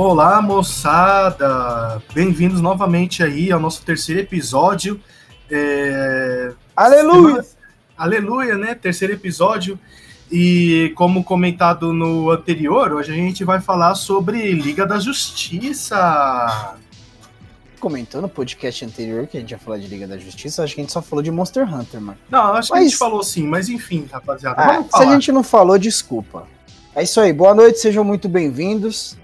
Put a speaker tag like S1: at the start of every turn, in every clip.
S1: Olá, moçada! Bem-vindos novamente aí ao nosso terceiro episódio. É...
S2: Aleluia!
S1: Aleluia, né? Terceiro episódio. E como comentado no anterior, hoje a gente vai falar sobre Liga da Justiça.
S2: Comentou no podcast anterior que a gente ia falar de Liga da Justiça, acho que a gente só falou de Monster Hunter, mano.
S1: Não, acho mas... que a gente falou sim, mas enfim, rapaziada.
S2: Ah, se a gente não falou, desculpa. É isso aí, boa noite, sejam muito bem-vindos.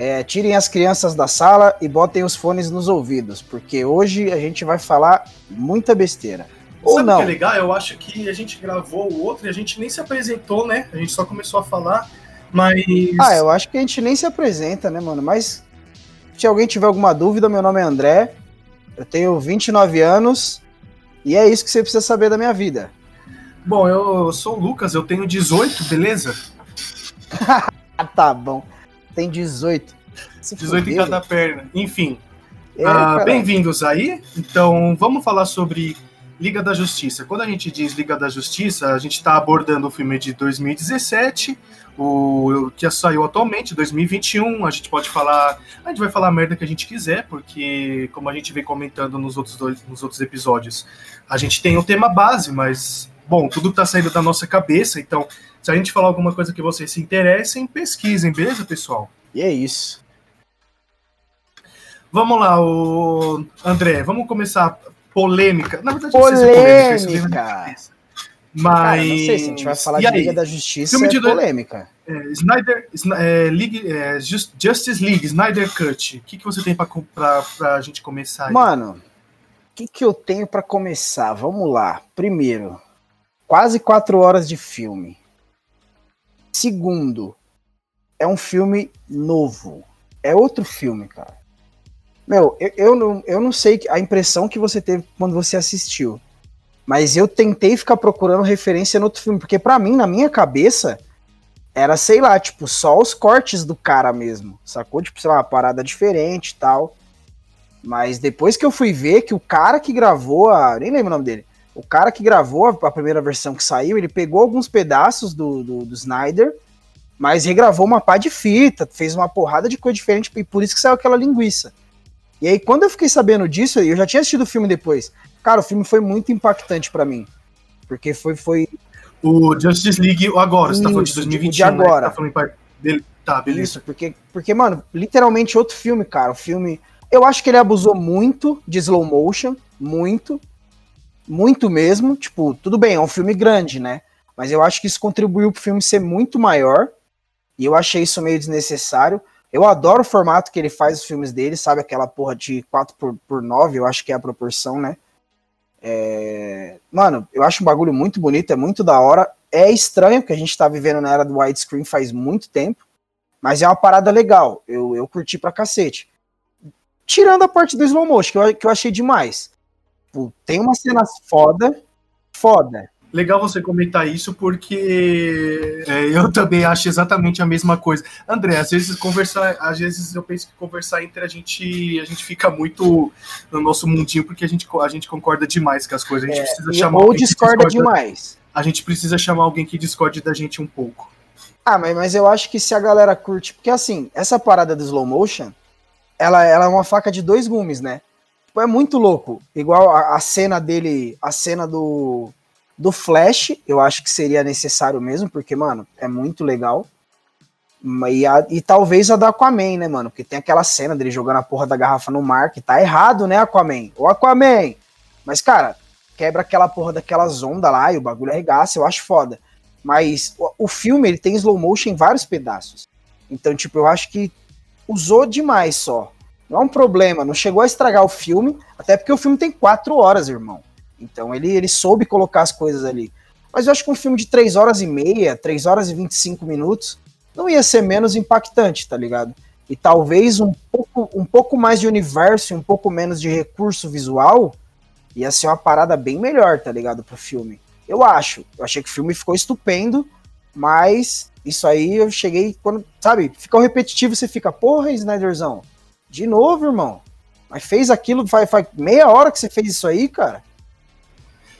S2: É, tirem as crianças da sala e botem os fones nos ouvidos, porque hoje a gente vai falar muita besteira. Ou
S1: Sabe
S2: não.
S1: o que é legal? Eu acho que a gente gravou o outro e a gente nem se apresentou, né? A gente só começou a falar, mas.
S2: Ah, eu acho que a gente nem se apresenta, né, mano? Mas se alguém tiver alguma dúvida, meu nome é André, eu tenho 29 anos e é isso que você precisa saber da minha vida.
S1: Bom, eu sou o Lucas, eu tenho 18, beleza?
S2: tá bom. Tem 18.
S1: Se 18 em cada perna. Enfim. É, uh, Bem-vindos aí. Então, vamos falar sobre Liga da Justiça. Quando a gente diz Liga da Justiça, a gente está abordando o filme de 2017, o que saiu atualmente, 2021. A gente pode falar, a gente vai falar a merda que a gente quiser, porque como a gente vem comentando nos outros dois, nos outros episódios, a gente tem o um tema base, mas bom, tudo está saindo da nossa cabeça. Então, se a gente falar alguma coisa que vocês se interessem, pesquisem, beleza, pessoal?
S2: E é isso.
S1: Vamos lá, o André, vamos começar polêmica.
S2: Na verdade, polêmica. Não sei se é polêmica.
S1: Mas. Cara,
S2: não sei se a gente vai falar de Liga da Justiça Filme de é polêmica.
S1: É, Snyder, é, League, é, Just, Justice League, Snyder Cut. O que, que você tem pra, pra gente começar aí?
S2: Mano, o que, que eu tenho para começar? Vamos lá. Primeiro, quase quatro horas de filme. Segundo, é um filme novo. É outro filme, cara. Meu, eu, eu, não, eu não sei a impressão que você teve quando você assistiu. Mas eu tentei ficar procurando referência no outro filme, porque para mim, na minha cabeça, era, sei lá, tipo, só os cortes do cara mesmo. Sacou? Tipo, sei lá, uma parada diferente e tal. Mas depois que eu fui ver que o cara que gravou a. Nem lembro o nome dele. O cara que gravou a primeira versão que saiu, ele pegou alguns pedaços do, do, do Snyder mas regravou uma pá de fita, fez uma porrada de coisa diferente, e por isso que saiu aquela linguiça. E aí, quando eu fiquei sabendo disso, eu já tinha assistido o filme depois. Cara, o filme foi muito impactante para mim. Porque foi, foi.
S1: O Justice League agora, isso, você tá falando de 2021. De
S2: agora. Né?
S1: Tá, falando dele. tá, beleza. Isso,
S2: porque, porque, mano, literalmente outro filme, cara. O filme. Eu acho que ele abusou muito de slow motion. Muito. Muito mesmo. Tipo, tudo bem, é um filme grande, né? Mas eu acho que isso contribuiu pro filme ser muito maior. E eu achei isso meio desnecessário. Eu adoro o formato que ele faz os filmes dele, sabe? Aquela porra de 4 por, por 9 eu acho que é a proporção, né? É... Mano, eu acho um bagulho muito bonito, é muito da hora. É estranho, porque a gente tá vivendo na era do widescreen faz muito tempo, mas é uma parada legal. Eu, eu curti pra cacete. Tirando a parte do slow motion, que eu, que eu achei demais. Tem umas cenas foda, foda.
S1: Legal você comentar isso, porque é, eu também acho exatamente a mesma coisa. André, às vezes conversar, às vezes eu penso que conversar entre a gente, a gente fica muito no nosso mundinho, porque a gente, a gente concorda demais com as coisas. A gente
S2: é, precisa chamar ou discorda, discorda demais.
S1: A gente precisa chamar alguém que discorde da gente um pouco.
S2: Ah, mas, mas eu acho que se a galera curte, porque assim, essa parada do slow motion, ela, ela é uma faca de dois gumes, né? É muito louco. Igual a, a cena dele, a cena do do Flash, eu acho que seria necessário mesmo, porque, mano, é muito legal. E, a, e talvez a do Aquaman, né, mano? Porque tem aquela cena dele jogando a porra da garrafa no mar, que tá errado, né, Aquaman? O Aquaman! Mas, cara, quebra aquela porra daquelas ondas lá e o bagulho arregaça, eu acho foda. Mas o, o filme, ele tem slow motion em vários pedaços. Então, tipo, eu acho que usou demais só. Não é um problema, não chegou a estragar o filme, até porque o filme tem quatro horas, irmão. Então ele, ele soube colocar as coisas ali. Mas eu acho que um filme de 3 horas e meia, 3 horas e 25 minutos, não ia ser menos impactante, tá ligado? E talvez um pouco, um pouco mais de universo um pouco menos de recurso visual ia ser uma parada bem melhor, tá ligado? Pro filme. Eu acho. Eu achei que o filme ficou estupendo, mas isso aí eu cheguei quando, sabe, fica repetitivo, você fica, porra, Snyderzão, de novo, irmão. Mas fez aquilo, faz, faz meia hora que você fez isso aí, cara.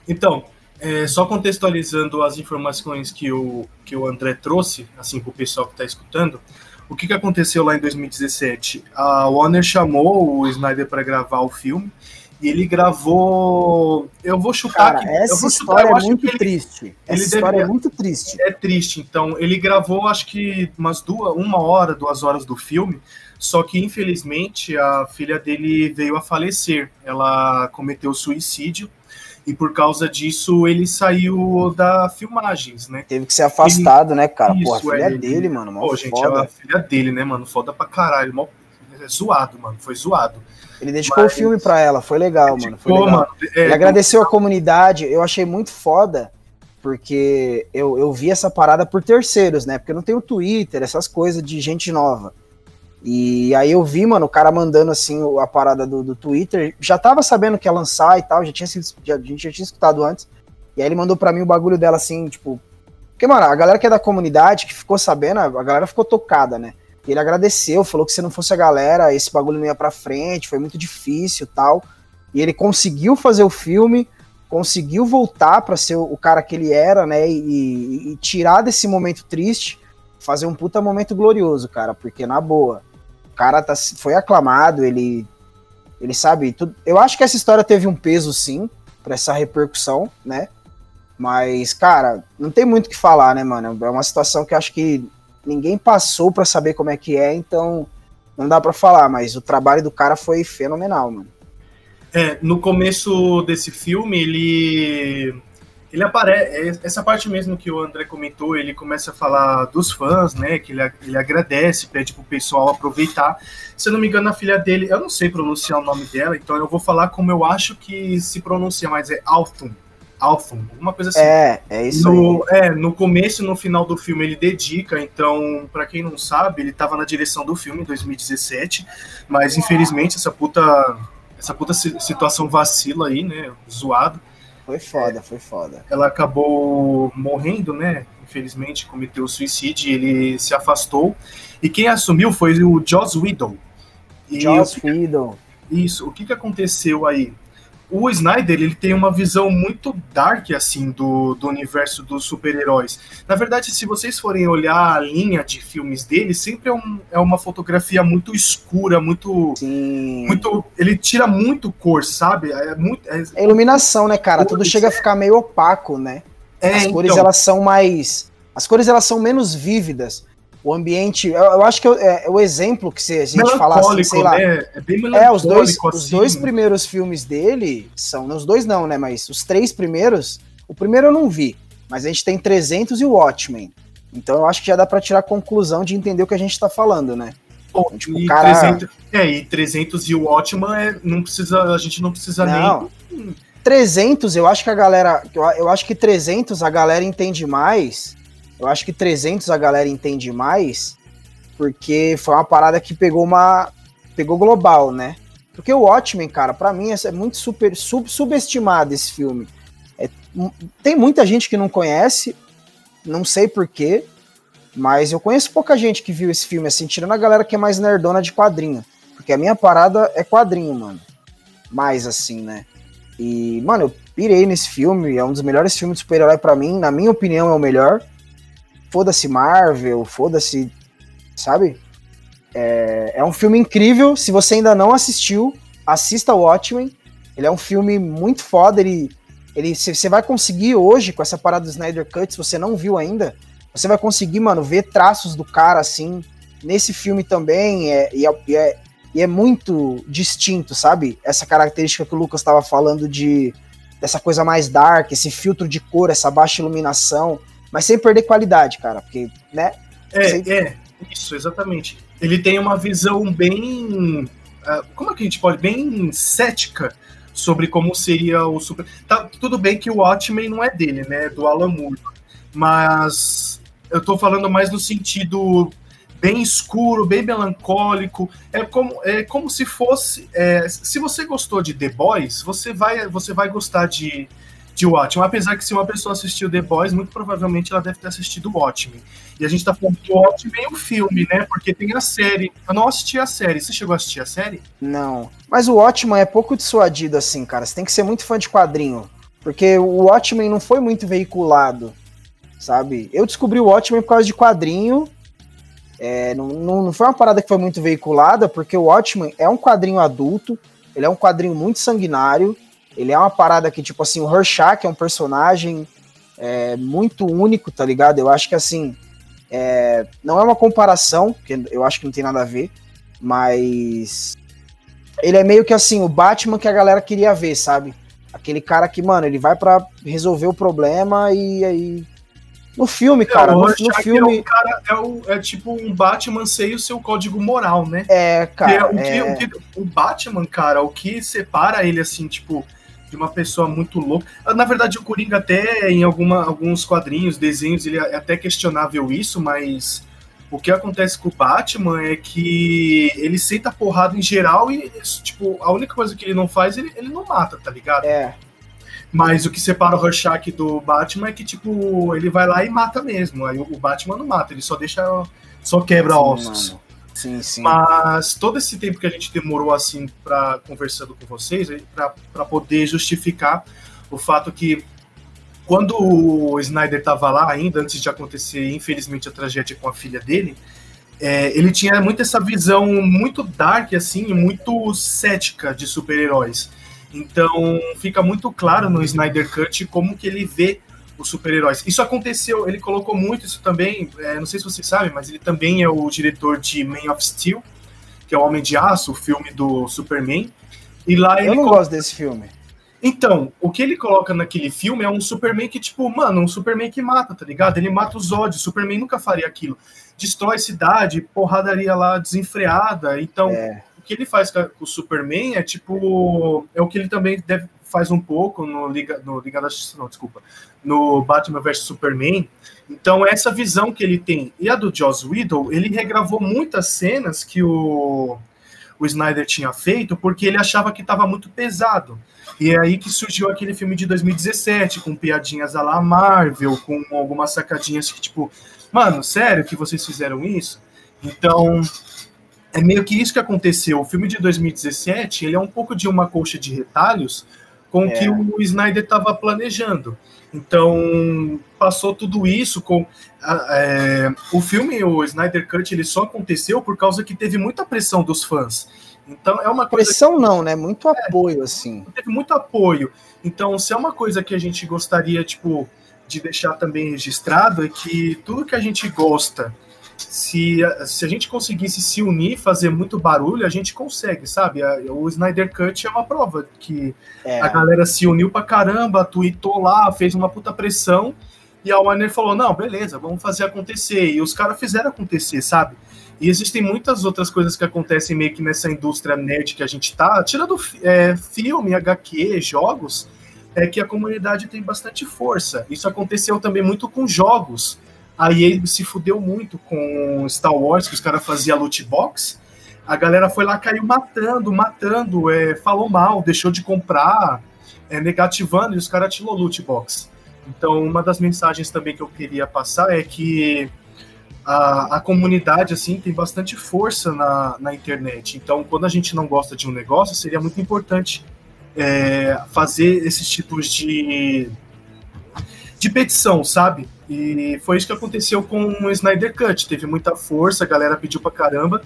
S1: Então, é, só contextualizando as informações que o, que o André trouxe, assim, para o pessoal que está escutando, o que, que aconteceu lá em 2017? A Warner chamou o Snyder para gravar o filme e ele gravou. Eu vou chutar
S2: Cara, essa
S1: eu vou
S2: história chutar, é muito ele, triste. Essa história é muito triste.
S1: É triste. Então, ele gravou, acho que umas duas, uma hora, duas horas do filme. Só que, infelizmente, a filha dele veio a falecer. Ela cometeu suicídio e por causa disso ele saiu da filmagens, né?
S2: Teve que ser afastado, ele... né, cara? Isso, Pô, a filha é, dele, mano, Pô,
S1: gente, é a filha dele, né, mano? Foda pra caralho, mó... é zoado, mano, foi zoado.
S2: Ele dedicou Mas... o filme pra ela, foi legal, dedicou, mano. Foi legal. Mano, é, ele agradeceu a comunidade, eu achei muito foda, porque eu, eu vi essa parada por terceiros, né? Porque eu não tenho Twitter, essas coisas de gente nova. E aí eu vi, mano, o cara mandando assim a parada do, do Twitter. Já tava sabendo que ia lançar e tal, já tinha já, a gente já tinha escutado antes. E aí ele mandou para mim o bagulho dela assim, tipo. Porque, mano, a galera que é da comunidade, que ficou sabendo, a galera ficou tocada, né? E ele agradeceu, falou que se não fosse a galera, esse bagulho não ia pra frente, foi muito difícil tal. E ele conseguiu fazer o filme, conseguiu voltar para ser o cara que ele era, né? E, e, tirar desse momento triste, fazer um puta momento glorioso, cara. Porque, na boa, cara tá, foi aclamado, ele, ele sabe tudo. Eu acho que essa história teve um peso, sim, para essa repercussão, né? Mas, cara, não tem muito o que falar, né, mano? É uma situação que acho que ninguém passou para saber como é que é, então não dá para falar, mas o trabalho do cara foi fenomenal, mano.
S1: É, no começo desse filme, ele ele aparece, essa parte mesmo que o André comentou, ele começa a falar dos fãs, né, que ele, ele agradece, pede pro pessoal aproveitar. Se eu não me engano, a filha dele, eu não sei pronunciar o nome dela, então eu vou falar como eu acho que se pronuncia, mas é Althum. Althum, uma coisa assim.
S2: É, é isso
S1: no, aí. É, no começo e no final do filme ele dedica, então, para quem não sabe, ele tava na direção do filme em 2017, mas infelizmente essa puta, essa puta situação vacila aí, né, zoado.
S2: Foi foda, foi foda.
S1: Ela acabou morrendo, né? Infelizmente, cometeu suicídio, ele se afastou. E quem assumiu foi o Joss Whedon.
S2: Joss Whedon.
S1: Isso. O que, que aconteceu aí? O Snyder ele tem uma visão muito dark assim do, do universo dos super-heróis. Na verdade, se vocês forem olhar a linha de filmes dele, sempre é, um, é uma fotografia muito escura, muito,
S2: Sim.
S1: muito, ele tira muito cor, sabe? É muito
S2: é, é iluminação, né, cara? Tudo chega a ficar meio opaco, né? É, as cores então, elas são mais, as cores elas são menos vívidas o ambiente. Eu, eu acho que é, é, o exemplo que se a gente falasse, assim, sei lá. Né? É bem É, os dois, assim. os dois primeiros filmes dele são. Os dois não, né? Mas os três primeiros. O primeiro eu não vi. Mas a gente tem 300 e o Watchmen. Então eu acho que já dá para tirar a conclusão de entender o que a gente tá falando, né?
S1: Bom, tipo, e, cara... 300, é, e 300 e o Watchman é, não precisa, a gente não precisa não. nem
S2: 300, eu acho que a galera, eu, eu acho que 300 a galera entende mais eu acho que 300 a galera entende mais, porque foi uma parada que pegou uma. pegou global, né? Porque o Watchmen, cara, para mim é muito super sub, subestimado esse filme. É, tem muita gente que não conhece, não sei porquê, mas eu conheço pouca gente que viu esse filme, assim, tirando a galera que é mais nerdona de quadrinho. Porque a minha parada é quadrinho, mano. Mais assim, né? E, mano, eu pirei nesse filme, é um dos melhores filmes de super-herói pra mim, na minha opinião é o melhor foda-se Marvel, foda-se, sabe? É, é um filme incrível. Se você ainda não assistiu, assista Watchmen. Ele é um filme muito foda. Ele, ele, você vai conseguir hoje, com essa parada do Snyder Cut, se você não viu ainda, você vai conseguir, mano, ver traços do cara assim. Nesse filme também, é, e, é, e, é, e é muito distinto, sabe? Essa característica que o Lucas estava falando de dessa coisa mais dark, esse filtro de cor, essa baixa iluminação mas sem perder qualidade, cara, porque, né?
S1: É, sem... é, isso, exatamente. Ele tem uma visão bem. Uh, como é que a gente pode? Bem cética sobre como seria o super. Tá, tudo bem que o Watchmen não é dele, né? É do Alan Moore. Mas eu tô falando mais no sentido bem escuro, bem melancólico. É como, é como se fosse. É, se você gostou de The Boys, você vai, você vai gostar de de Watchmen. Apesar que se uma pessoa assistiu The Boys, muito provavelmente ela deve ter assistido Watchmen. E a gente tá falando do Watchmen o filme, né? Porque tem a série. Eu não assisti a série. Você chegou a assistir a série?
S2: Não. Mas o Watchmen é pouco dissuadido assim, cara. Você tem que ser muito fã de quadrinho. Porque o Watchmen não foi muito veiculado, sabe? Eu descobri o Watchmen por causa de quadrinho. É, não, não, foi uma parada que foi muito veiculada, porque o Watchmen é um quadrinho adulto, ele é um quadrinho muito sanguinário, ele é uma parada que, tipo assim, o Rorschach é um personagem é, muito único, tá ligado? Eu acho que, assim, é, não é uma comparação, que eu acho que não tem nada a ver, mas ele é meio que, assim, o Batman que a galera queria ver, sabe? Aquele cara que, mano, ele vai para resolver o problema e aí no filme, cara, no, no filme.
S1: É, um cara, é, o, é, tipo um Batman sem o seu código moral, né?
S2: É, cara. É, o, que,
S1: é... O, que, o, Batman, cara, o que separa ele, assim, tipo, de uma pessoa muito louca. Na verdade, o Coringa, até em alguma, alguns quadrinhos, desenhos, ele é até questionável isso, mas o que acontece com o Batman é que ele senta porrada em geral e, tipo, a única coisa que ele não faz, ele, ele não mata, tá ligado?
S2: É.
S1: Mas o que separa o Rorschach do Batman é que, tipo, ele vai lá e mata mesmo. Aí o Batman não mata, ele só deixa. só quebra sim, ossos. Mano.
S2: Sim, sim.
S1: Mas todo esse tempo que a gente demorou assim para conversando com vocês, para poder justificar o fato que quando o Snyder estava lá ainda, antes de acontecer, infelizmente, a tragédia com a filha dele, é, ele tinha muito essa visão muito dark, assim, muito cética de super-heróis. Então fica muito claro no Snyder Cut como que ele vê os super-heróis. Isso aconteceu, ele colocou muito isso também, é, não sei se vocês sabem, mas ele também é o diretor de Man of Steel, que é o Homem de Aço, o filme do Superman. E lá
S2: Eu não coloca... gosto desse filme.
S1: Então, o que ele coloca naquele filme é um Superman que, tipo, mano, um Superman que mata, tá ligado? Ele mata os ódios, Superman nunca faria aquilo. Destrói cidade, porradaria lá desenfreada. Então, é que ele faz com o Superman é tipo. É o que ele também deve, faz um pouco no Liga, no Liga da Justiça, não, desculpa. No Batman vs Superman. Então, essa visão que ele tem. E a do Joss Whedon, ele regravou muitas cenas que o, o Snyder tinha feito, porque ele achava que estava muito pesado. E é aí que surgiu aquele filme de 2017, com piadinhas à Marvel, com algumas sacadinhas que, tipo, mano, sério que vocês fizeram isso? Então, é meio que isso que aconteceu. O filme de 2017, ele é um pouco de uma colcha de retalhos com o é. que o Snyder estava planejando. Então, passou tudo isso com... É, o filme, o Snyder Cut, ele só aconteceu por causa que teve muita pressão dos fãs. Então, é uma
S2: coisa... Pressão que, não, né? Muito é, apoio, assim.
S1: Teve muito apoio. Então, se é uma coisa que a gente gostaria, tipo, de deixar também registrado, é que tudo que a gente gosta se, se a gente conseguisse se unir, fazer muito barulho, a gente consegue, sabe? O Snyder Cut é uma prova que é. a galera se uniu pra caramba, tweetou lá, fez uma puta pressão, e a Warner falou: não, beleza, vamos fazer acontecer. E os caras fizeram acontecer, sabe? E existem muitas outras coisas que acontecem meio que nessa indústria nerd que a gente tá, tirando é, filme, HQ, jogos, é que a comunidade tem bastante força. Isso aconteceu também muito com jogos. A EA se fudeu muito com Star Wars, que os caras faziam loot box. A galera foi lá, caiu matando, matando, é, falou mal, deixou de comprar, é, negativando, e os caras tirou loot box. Então, uma das mensagens também que eu queria passar é que a, a comunidade assim tem bastante força na, na internet. Então, quando a gente não gosta de um negócio, seria muito importante é, fazer esses tipos de, de petição, sabe? E foi isso que aconteceu com o Snyder Cut. Teve muita força, a galera pediu pra caramba.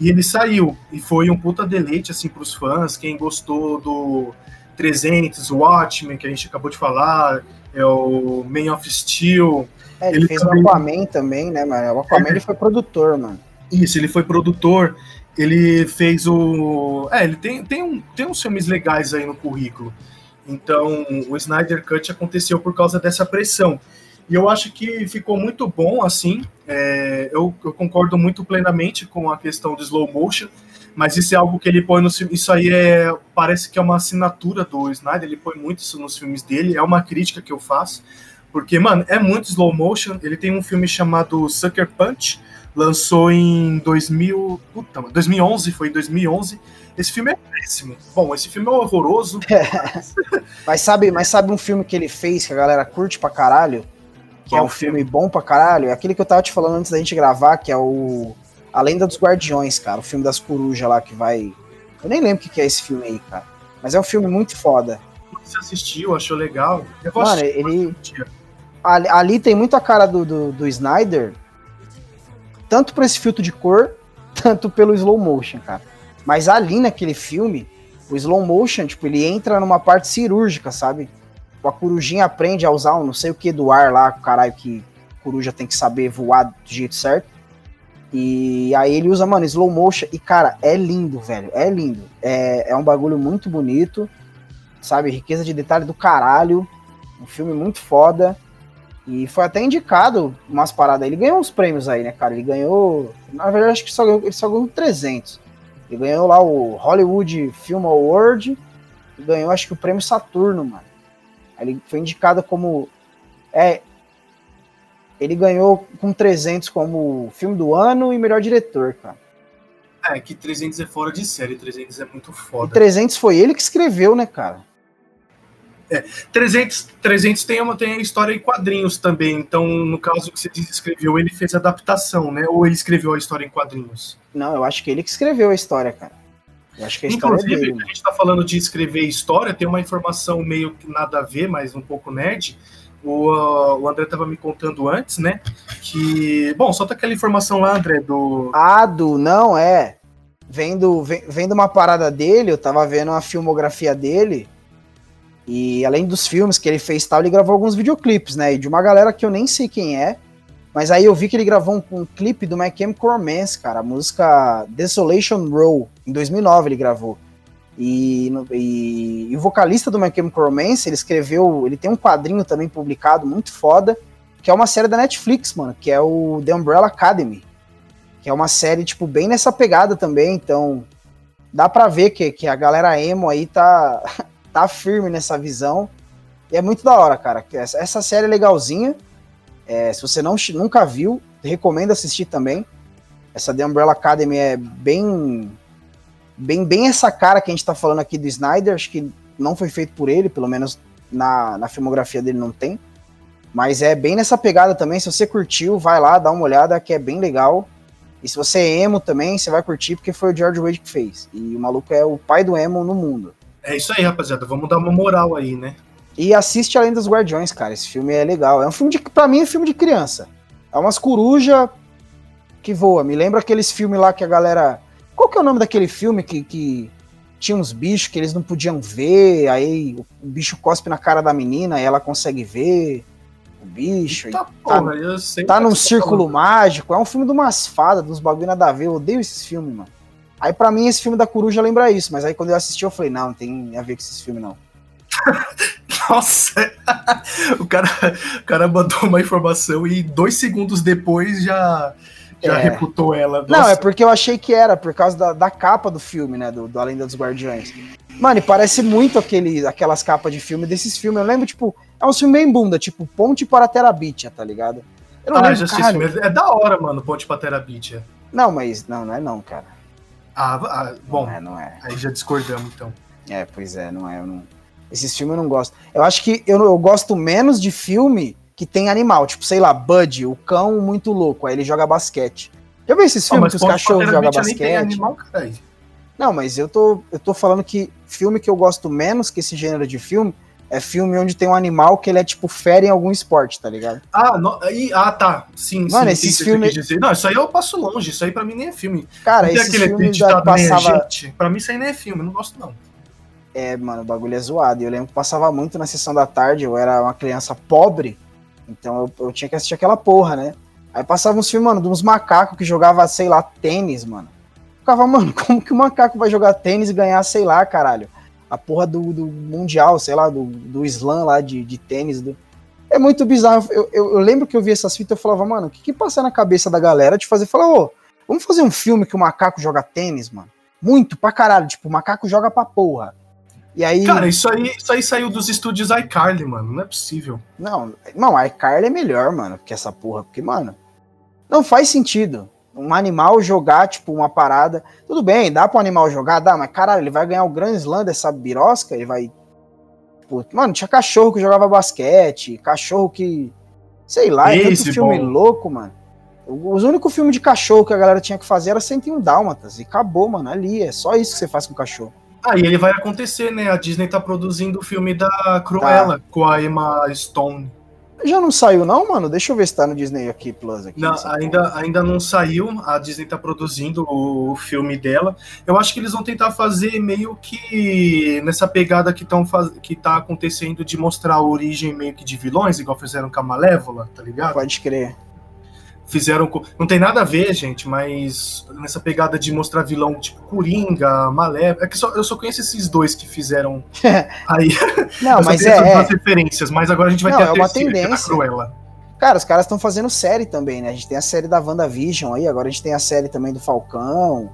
S1: E ele saiu. E foi um puta deleite, assim, pros fãs. Quem gostou do 300, o Watchmen, que a gente acabou de falar, é o Man of Steel.
S2: É, ele, ele fez também... o Aquaman também, né, mano? O Aquaman é. ele foi produtor, mano.
S1: Isso, ele foi produtor. Ele fez o. É, ele tem, tem, um, tem uns filmes legais aí no currículo. Então, o Snyder Cut aconteceu por causa dessa pressão. E eu acho que ficou muito bom, assim. É, eu, eu, concordo muito plenamente com a questão do slow motion, mas isso é algo que ele põe no Isso aí é, parece que é uma assinatura do Snyder, ele põe muito isso nos filmes dele, é uma crítica que eu faço. Porque, mano, é muito slow motion. Ele tem um filme chamado Sucker Punch, lançou em 2000, puta, 2011, foi em 2011. Esse filme é péssimo. Bom, esse filme é horroroso.
S2: mas, sabe, mas sabe um filme que ele fez que a galera curte pra caralho? que é um filme bom pra caralho, é aquele que eu tava te falando antes da gente gravar, que é o A Lenda dos Guardiões, cara, o filme das corujas lá que vai. Eu nem lembro o que é esse filme aí, cara. Mas é um filme muito foda.
S1: Você assistiu, achou legal?
S2: Eu Mano, assistir, ele. Ali, ali, tem muito a cara do, do, do Snyder. Tanto por esse filtro de cor, tanto pelo slow motion, cara. Mas ali naquele filme, o slow motion, tipo, ele entra numa parte cirúrgica, sabe? Tipo, a corujinha aprende a usar um não sei o que do ar lá, caralho que coruja tem que saber voar do jeito certo. E aí ele usa, mano, slow motion. E, cara, é lindo, velho. É lindo. É, é um bagulho muito bonito. Sabe? Riqueza de detalhe do caralho. Um filme muito foda. E foi até indicado umas paradas. Ele ganhou uns prêmios aí, né, cara? Ele ganhou. Na verdade, acho que só ganhou, ele só ganhou 300. Ele ganhou lá o Hollywood Film Award. Ganhou, acho que o prêmio Saturno, mano. Ele foi indicado como. É, ele ganhou com 300 como filme do ano e melhor diretor, cara.
S1: É, que 300 é fora de série, 300 é muito foda.
S2: E 300 foi ele que escreveu, né, cara?
S1: É, 300, 300 tem, uma, tem a história em quadrinhos também, então no caso que você escreveu, ele fez adaptação, né? Ou ele escreveu a história em quadrinhos?
S2: Não, eu acho que ele que escreveu a história, cara. Eu acho que a
S1: Inclusive,
S2: história é dele,
S1: a gente tá falando de escrever história, tem uma informação meio que nada a ver, mas um pouco nerd, o, uh, o André estava me contando antes, né? Que. Bom, solta aquela informação lá, André, do.
S2: Ah, do. Não, é. Vendo, vendo uma parada dele, eu tava vendo a filmografia dele. E além dos filmes que ele fez tal, ele gravou alguns videoclipes, né? De uma galera que eu nem sei quem é. Mas aí eu vi que ele gravou um, um clipe do My Chemical Romance, cara. A música Desolation Row. Em 2009 ele gravou. E, e, e, o vocalista do My Chemical Romance, ele escreveu, ele tem um quadrinho também publicado, muito foda, que é uma série da Netflix, mano, que é o The Umbrella Academy, que é uma série, tipo, bem nessa pegada também, então dá pra ver que, que a galera emo aí tá, tá firme nessa visão, e é muito da hora, cara, essa, série é legalzinha, é, se você não, nunca viu, recomendo assistir também, essa The Umbrella Academy é bem bem, bem essa cara que a gente tá falando aqui do Snyder, acho que não foi feito por ele, pelo menos na, na filmografia dele não tem. Mas é bem nessa pegada também. Se você curtiu, vai lá, dá uma olhada, que é bem legal. E se você é emo também, você vai curtir, porque foi o George Wade que fez. E o maluco é o pai do emo no mundo.
S1: É isso aí, rapaziada. Vamos dar uma moral aí, né?
S2: E assiste Além dos Guardiões, cara. Esse filme é legal. É um filme de. Pra mim, é um filme de criança. É umas coruja que voa. Me lembra aqueles filmes lá que a galera qual que é o nome daquele filme que, que tinha uns bichos que eles não podiam ver, aí o bicho cospe na cara da menina e ela consegue ver o bicho. Eita, tá, porra, tá num tá círculo falando. mágico. É um filme de umas fadas, dos bagulho nada a ver. Eu odeio esses filmes, mano. Aí para mim esse filme da coruja lembra isso, mas aí quando eu assisti eu falei, não, não tem a ver com esses filmes não.
S1: Nossa, o cara, o cara mandou uma informação e dois segundos depois já já é. reputou ela.
S2: Nossa. Não, é porque eu achei que era, por causa da, da capa do filme, né? Do, do Além dos Guardiões. Mano, e parece muito aquele, aquelas capas de filme desses filmes. Eu lembro, tipo, é um filme bem bunda, tipo, Ponte para Terabitia, tá ligado?
S1: Eu não ah, lembro, já É da hora, mano, Ponte para Terabitia.
S2: Não, mas não, não é não, cara.
S1: Ah, ah bom.
S2: Não é, não é.
S1: Aí já discordamos, então.
S2: É, pois é, não é. Eu não... Esses filmes eu não gosto. Eu acho que eu, eu gosto menos de filme que tem animal, tipo, sei lá, Bud, o cão muito louco, aí ele joga basquete. Já viu esses filmes oh, que os cachorros jogam basquete? Animal, não, mas eu tô, eu tô falando que filme que eu gosto menos que esse gênero de filme é filme onde tem um animal que ele é tipo fera em algum esporte, tá ligado?
S1: Ah, no, aí, ah tá. Sim,
S2: Mano, sim. Esses filmes...
S1: Não, isso aí eu passo longe, isso aí pra mim nem é filme.
S2: Cara, esse filme da passava...
S1: Gente, pra mim isso aí nem é filme, eu não gosto não.
S2: É, mano, o bagulho é zoado. Eu lembro que passava muito na sessão da tarde, eu era uma criança pobre, então eu, eu tinha que assistir aquela porra, né? Aí passava uns filmes, mano, de uns macacos que jogava, sei lá, tênis, mano. Ficava, mano, como que o macaco vai jogar tênis e ganhar, sei lá, caralho, a porra do, do Mundial, sei lá, do, do slam lá de, de tênis. Do... É muito bizarro. Eu, eu, eu, lembro que eu vi essas fitas e eu falava, mano, o que que passa na cabeça da galera de fazer? Falar, ô, vamos fazer um filme que o macaco joga tênis, mano? Muito, pra caralho. Tipo, o macaco joga pra porra. E aí.
S1: Cara, isso aí, isso aí saiu dos estúdios iCarly, mano. Não é possível.
S2: Não, não, iCarly é melhor, mano, que essa porra. Porque, mano, não faz sentido. Um animal jogar, tipo, uma parada. Tudo bem, dá para um animal jogar, dá, mas caralho, ele vai ganhar o Grand Slam dessa birosca, ele vai. Tipo, mano, tinha cachorro que jogava basquete, cachorro que. Sei lá, é tanto filme bom. louco, mano. Os únicos filmes de cachorro que a galera tinha que fazer era 101 Dálmatas. E acabou, mano. Ali. É só isso que você faz com o cachorro.
S1: Ah, e ele vai acontecer, né? A Disney tá produzindo o filme da Cruella tá. com a Emma Stone.
S2: Já não saiu, não, mano? Deixa eu ver se tá no Disney aqui Plus. Aqui,
S1: não, ainda, ainda não saiu. A Disney tá produzindo o, filme dela. Eu acho que eles vão tentar fazer meio que nessa pegada que, tão, que tá acontecendo de mostrar a origem meio que de vilões, igual fizeram com a Malévola, tá ligado?
S2: Pode crer
S1: fizeram. Não tem nada a ver, gente, mas nessa pegada de mostrar vilão tipo Coringa, Malé. É que só, eu só conheço esses dois que fizeram aí.
S2: Não, mas é.
S1: é. referências, mas agora a gente vai
S2: não,
S1: ter
S2: a
S1: é
S2: uma terceira, tendência. Cruella. Cara, os caras estão fazendo série também, né? A gente tem a série da WandaVision aí, agora a gente tem a série também do Falcão.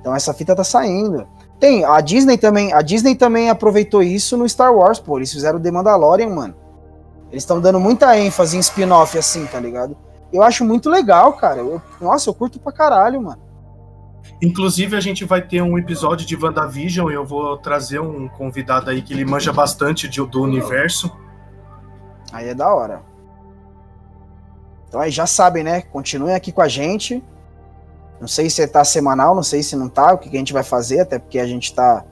S2: Então essa fita tá saindo. Tem, a Disney também, a Disney também aproveitou isso no Star Wars, pô. Eles fizeram o The Mandalorian, mano. Eles estão dando muita ênfase em spin-off assim, tá ligado? Eu acho muito legal, cara. Eu, nossa, eu curto pra caralho, mano.
S1: Inclusive, a gente vai ter um episódio de WandaVision e eu vou trazer um convidado aí que ele manja bastante de, do universo.
S2: Aí é da hora. Então aí já sabem, né? Continuem aqui com a gente. Não sei se tá semanal, não sei se não tá, o que a gente vai fazer, até porque a gente tá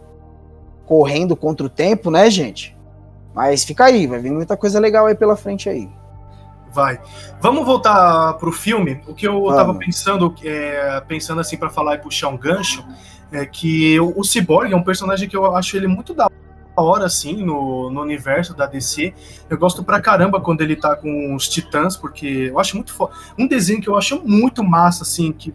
S2: correndo contra o tempo, né, gente? Mas fica aí, vai vir muita coisa legal aí pela frente aí.
S1: Vai. Vamos voltar pro filme. O que eu Vamos. tava pensando, é, pensando assim para falar e puxar um gancho, é que o, o Cyborg é um personagem que eu acho ele muito da hora, assim, no, no universo da DC. Eu gosto pra caramba quando ele tá com os Titãs, porque eu acho muito foda. Um desenho que eu acho muito massa, assim, que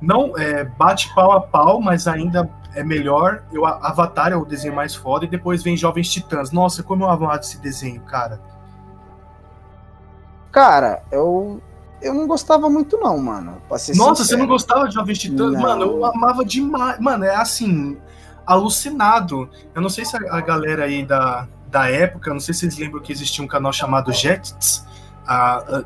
S1: não é, bate pau a pau, mas ainda é melhor. Eu, Avatar é o desenho mais foda, e depois vem Jovens Titãs. Nossa, como eu amava esse desenho, cara.
S2: Cara, eu eu não gostava muito, não, mano.
S1: Nossa, sincero. você não gostava de Jovens Titãs? Mano, eu amava demais. Mano, é assim, alucinado. Eu não sei se a, galera aí da, da época, não sei se vocês lembram que existia um canal chamado Jets.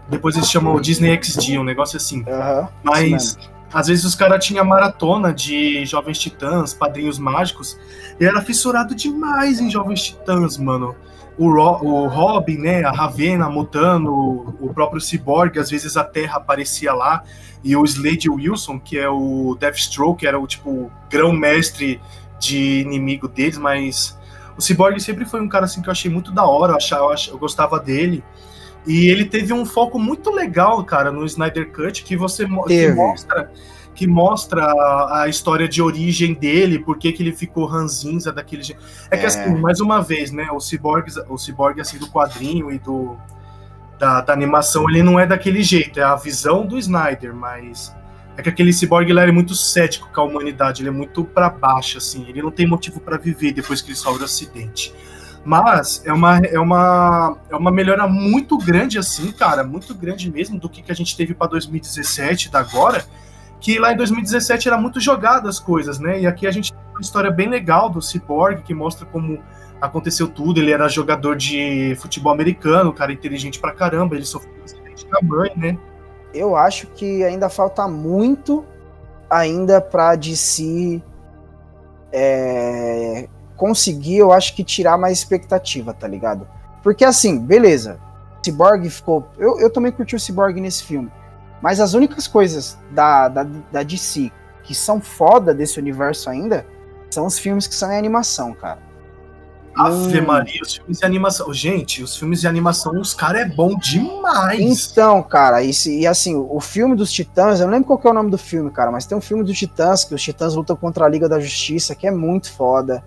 S1: Depois eles chamam o Disney XD, um negócio assim.
S2: Uhum,
S1: Mas às vezes os caras tinham maratona de Jovens Titãs, Padrinhos Mágicos, e era fissurado demais em Jovens Titãs, mano o, Ro, o Robin, né, a Ravena, Mutano, o próprio Cyborg, às vezes a Terra aparecia lá, e o Slade Wilson, que é o Deathstroke, que era o tipo grão-mestre de inimigo deles, mas o Cyborg sempre foi um cara assim que eu achei muito da hora, eu, achava, eu gostava dele. E ele teve um foco muito legal, cara, no Snyder Cut, que você que mostra que mostra a história de origem dele, por que, que ele ficou ranzinza daquele jeito. É que é. assim, mais uma vez, né, o Cyborg, o Cyborg assim do quadrinho e do da, da, animação, ele não é daquele jeito, é a visão do Snyder, mas é que aquele Cyborg ele é muito cético com a humanidade, ele é muito para baixo assim, ele não tem motivo para viver depois que ele sofre o acidente. Mas é uma, é, uma, é uma melhora muito grande, assim, cara, muito grande mesmo do que, que a gente teve para 2017 da agora que lá em 2017 era muito jogado as coisas, né? E aqui a gente tem uma história bem legal do Cyborg, que mostra como aconteceu tudo. Ele era jogador de futebol americano, cara inteligente pra caramba, ele sofreu um acidente da mãe, né?
S2: Eu acho que ainda falta muito ainda pra DC é, conseguir, eu acho que tirar mais expectativa, tá ligado? Porque assim, beleza, Cyborg ficou. Eu, eu também curti o Cyborg nesse filme. Mas as únicas coisas da, da, da DC que são foda desse universo ainda são os filmes que são em animação, cara.
S1: Ave hum. Maria, os filmes de animação. Gente, os filmes de animação, os caras é bom demais.
S2: Então, cara, e, e, assim, o filme dos Titãs, eu não lembro qual é o nome do filme, cara, mas tem um filme dos Titãs, que os Titãs lutam contra a Liga da Justiça, que é muito foda.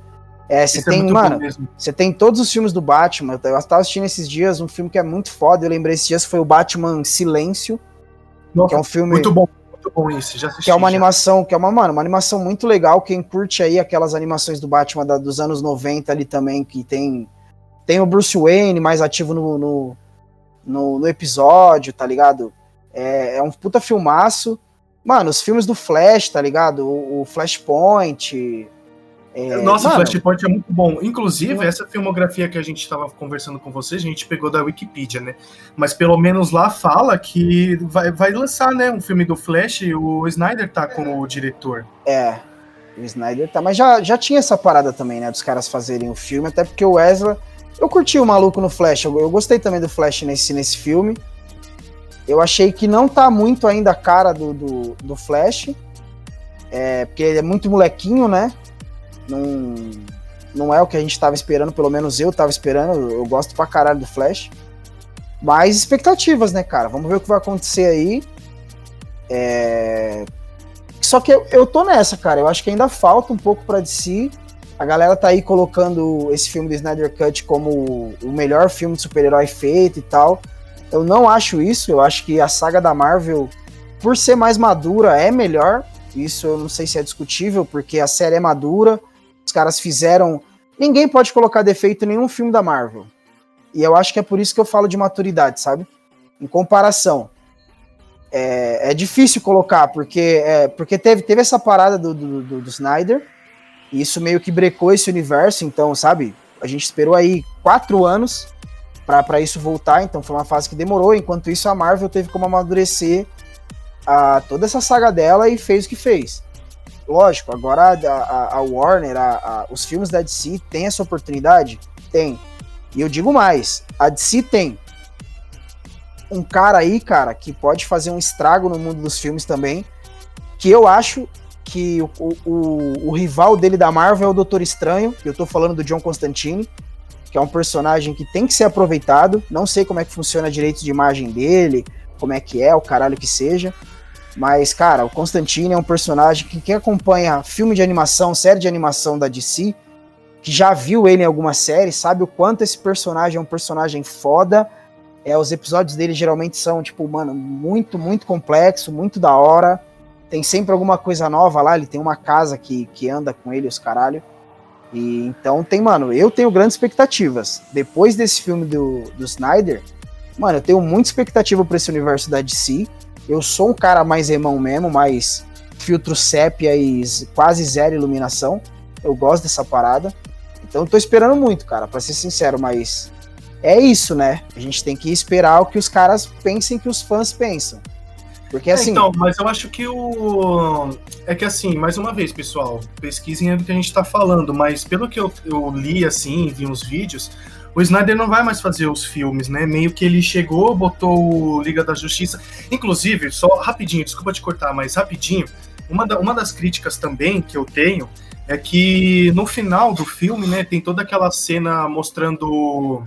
S2: É, você é tem, é mano, você tem todos os filmes do Batman. Eu tava assistindo esses dias um filme que é muito foda. Eu lembrei esses dias foi o Batman Silêncio, nossa, que é um filme
S1: muito bom, muito bom isso. Já assisti,
S2: que é uma já. animação, que é uma, mano, uma animação muito legal. Quem curte aí aquelas animações do Batman da, dos anos 90 ali também, que tem tem o Bruce Wayne mais ativo no, no, no, no episódio, tá ligado? É, é, um puta filmaço. Mano, os filmes do Flash, tá ligado? O, o Flashpoint,
S1: é, Nossa, mano, Flashpoint é muito bom. Inclusive, essa filmografia que a gente estava conversando com vocês, a gente pegou da Wikipedia, né? Mas pelo menos lá fala que vai, vai lançar, né, um filme do Flash e o Snyder tá como diretor.
S2: É, o Snyder tá. Mas já, já tinha essa parada também, né, dos caras fazerem o filme, até porque o Wesley. Eu curti o maluco no Flash, eu, eu gostei também do Flash nesse, nesse filme. Eu achei que não tá muito ainda a cara do, do, do Flash. É, porque ele é muito molequinho, né? Não, não é o que a gente estava esperando, pelo menos eu estava esperando. Eu, gosto pra caralho do Flash. mais expectativas, né, cara? Vamos ver o que vai acontecer aí. É... Só que eu, eu tô nessa, cara. Eu acho que ainda falta um pouco para DC. A galera tá aí colocando esse filme do Snyder Cut como o melhor filme de super-herói feito e tal. Eu não acho isso. Eu acho que a saga da Marvel, por ser mais madura, é melhor. Isso eu não sei se é discutível, porque a série é madura. Os caras fizeram. Ninguém pode colocar defeito em nenhum filme da Marvel. E eu acho que é por isso que eu falo de maturidade, sabe? Em comparação. É, é difícil colocar, porque, é, porque teve, teve essa parada do, do, do, do Snyder, e isso meio que brecou esse universo, então, sabe? A gente esperou aí quatro anos para isso voltar, então foi uma fase que demorou. Enquanto isso, a Marvel teve como amadurecer a, toda essa saga dela e fez o que fez. Lógico, agora a, a, a Warner, os filmes da DC têm essa oportunidade? Tem. E eu digo mais, a DC tem um cara aí, cara, que pode fazer um estrago no mundo dos filmes também, que eu acho que o, o, o rival dele da Marvel é o Doutor Estranho, que eu tô falando do John Constantine, que é um personagem que tem que ser aproveitado, não sei como é que funciona a direito de imagem dele, como é que é, o caralho que seja, mas, cara, o Constantine é um personagem que quem acompanha filme de animação, série de animação da DC, que já viu ele em alguma série, sabe o quanto esse personagem é um personagem foda. É, os episódios dele geralmente são, tipo, mano, muito, muito complexo, muito da hora. Tem sempre alguma coisa nova lá, ele tem uma casa que, que anda com ele, os caralho. E então tem, mano, eu tenho grandes expectativas. Depois desse filme do, do Snyder, mano, eu tenho muita expectativa pra esse universo da DC. Eu sou um cara mais irmão mesmo, mais filtro sépia e quase zero iluminação. Eu gosto dessa parada. Então eu tô esperando muito, cara, para ser sincero, mas é isso, né? A gente tem que esperar o que os caras pensem que os fãs pensam. Porque é, assim. É, então,
S1: mas eu acho que o. É que assim, mais uma vez, pessoal, pesquisem do que a gente tá falando, mas pelo que eu, eu li, assim, vi uns vídeos, o Snyder não vai mais fazer os filmes, né? Meio que ele chegou, botou o Liga da Justiça. Inclusive, só rapidinho, desculpa te cortar, mas rapidinho, uma, da, uma das críticas também que eu tenho é que no final do filme, né, tem toda aquela cena mostrando